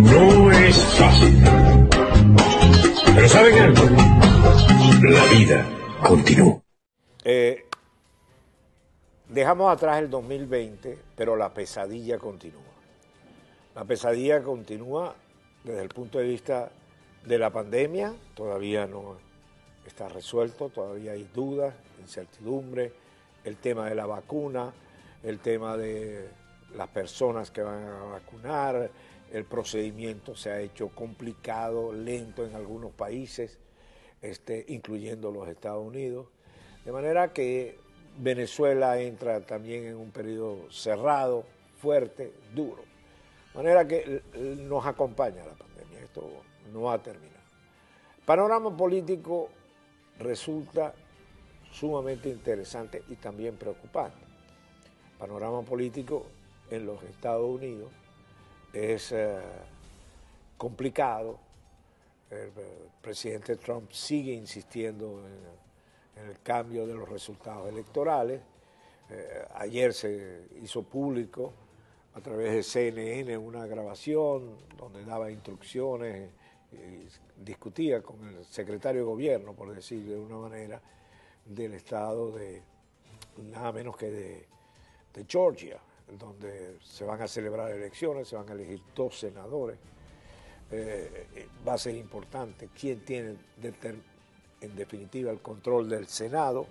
No es fácil. Pero ¿saben algo? La vida continúa. Eh, dejamos atrás el 2020, pero la pesadilla continúa. La pesadilla continúa desde el punto de vista de la pandemia, todavía no está resuelto, todavía hay dudas, incertidumbre, el tema de la vacuna, el tema de las personas que van a vacunar, el procedimiento se ha hecho complicado, lento en algunos países, este, incluyendo los Estados Unidos, de manera que Venezuela entra también en un periodo cerrado, fuerte, duro. De manera que nos acompaña la pandemia, esto no ha terminado. Panorama político resulta sumamente interesante y también preocupante. Panorama político en los Estados Unidos es eh, complicado. El, presidente Trump sigue insistiendo en, el cambio de los resultados electorales. Eh, ayer se hizo público a través de CNN una grabación donde daba instrucciones y discutía con el secretario de gobierno, por decir de una manera, del estado de nada menos que de Georgia, donde se van a celebrar elecciones, se van a elegir dos senadores. Eh, eh, va a ser importante quién tiene en definitiva el control del Senado.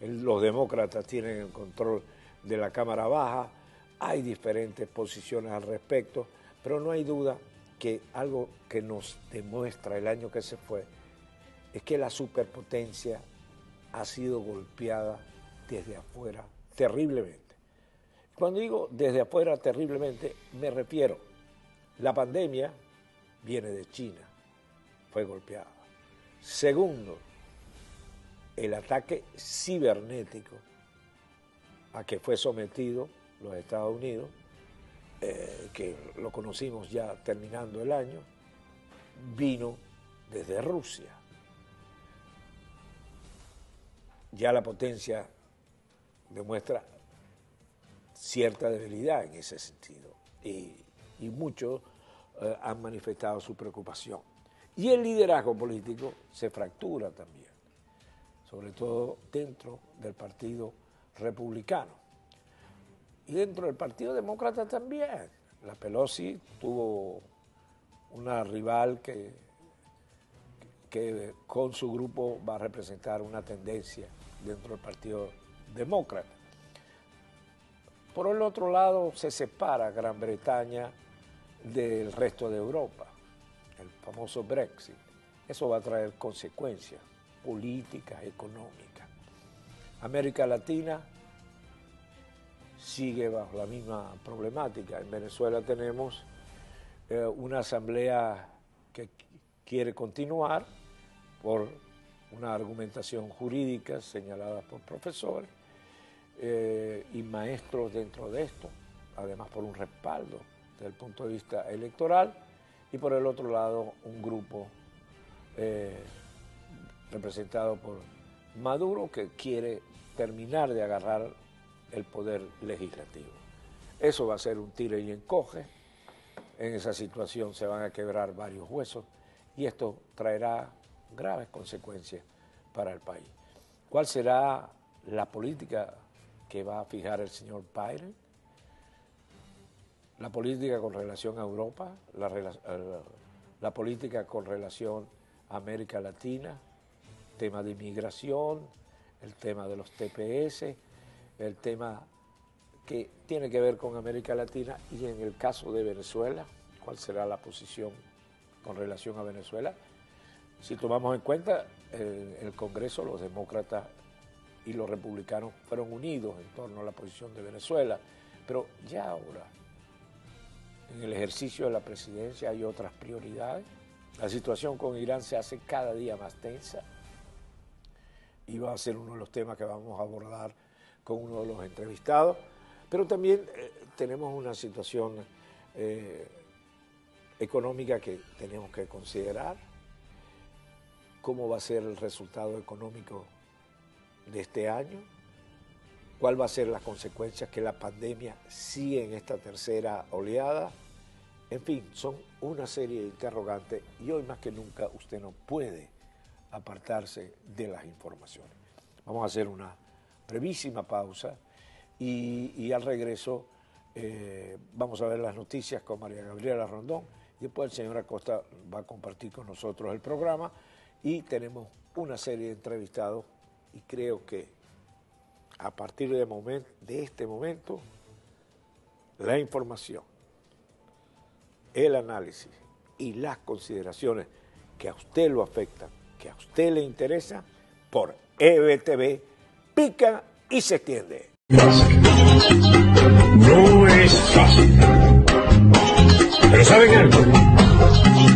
los demócratas tienen el control de la Cámara Baja. Hay diferentes posiciones al respecto, pero no hay duda que algo que nos demuestra el año que se fue es que la superpotencia ha sido golpeada desde afuera terriblemente. Cuando digo desde afuera terriblemente, me refiero, la pandemia viene de China, fue golpeada. Segundo, el ataque cibernético a que fue sometido los Estados Unidos, eh, que lo conocimos ya terminando el año, vino desde Rusia. Ya la potencia demuestra cierta debilidad en ese sentido y, muchos eh, han manifestado su preocupación. Y el liderazgo político se fractura también, sobre todo dentro del Partido Republicano. Y dentro del Partido Demócrata también. La Pelosi tuvo una rival que, que con su grupo va a representar una tendencia dentro del Partido Demócrata. Por el otro lado, se separa Gran Bretaña del resto de Europa, el famoso Brexit. Eso va a traer consecuencias políticas, económicas. América Latina sigue bajo la misma problemática. En Venezuela tenemos eh, una asamblea que quiere continuar por una argumentación jurídica señalada por profesores eh, y maestros dentro de esto, además por un respaldo desde el punto de vista electoral, y por el otro lado un grupo eh, representado por Maduro que quiere terminar de agarrar el poder legislativo. Eso va a ser un tire y encoge, en esa situación se van a quebrar varios huesos y esto traerá graves consecuencias para el país. ¿Cuál será la política que va a fijar el señor Biden, la política con relación a Europa, la, política con relación a América Latina, tema de inmigración, el tema de los TPS, el tema que tiene que ver con América Latina y en el caso de Venezuela, cuál será la posición con relación a Venezuela. Si tomamos en cuenta eh, el Congreso, los demócratas y los republicanos fueron unidos en torno a la posición de Venezuela. Pero ya ahora, en el ejercicio de la presidencia hay otras prioridades. La situación con Irán se hace cada día más tensa y va a ser uno de los temas que vamos a abordar con uno de los entrevistados. Pero también eh, tenemos una situación eh, económica que tenemos que considerar. ¿Cómo va a ser el resultado económico de este año. cuál va a ser las consecuencias que la pandemia sigue en esta tercera oleada. En fin, son una serie de interrogantes y hoy más que nunca usted no puede apartarse de las informaciones. Vamos a hacer una brevísima pausa y, al regreso eh, vamos a ver las noticias con María Gabriela Rondón y después el señor Acosta va a compartir con nosotros el programa y tenemos una serie de entrevistados y creo que a partir de, este momento, la información, el análisis y las consideraciones que a usted lo afectan, que a usted le interesa, por EBTV, pica y se extiende. No es fácil. Pero ¿saben algo?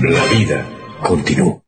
La vida continúa.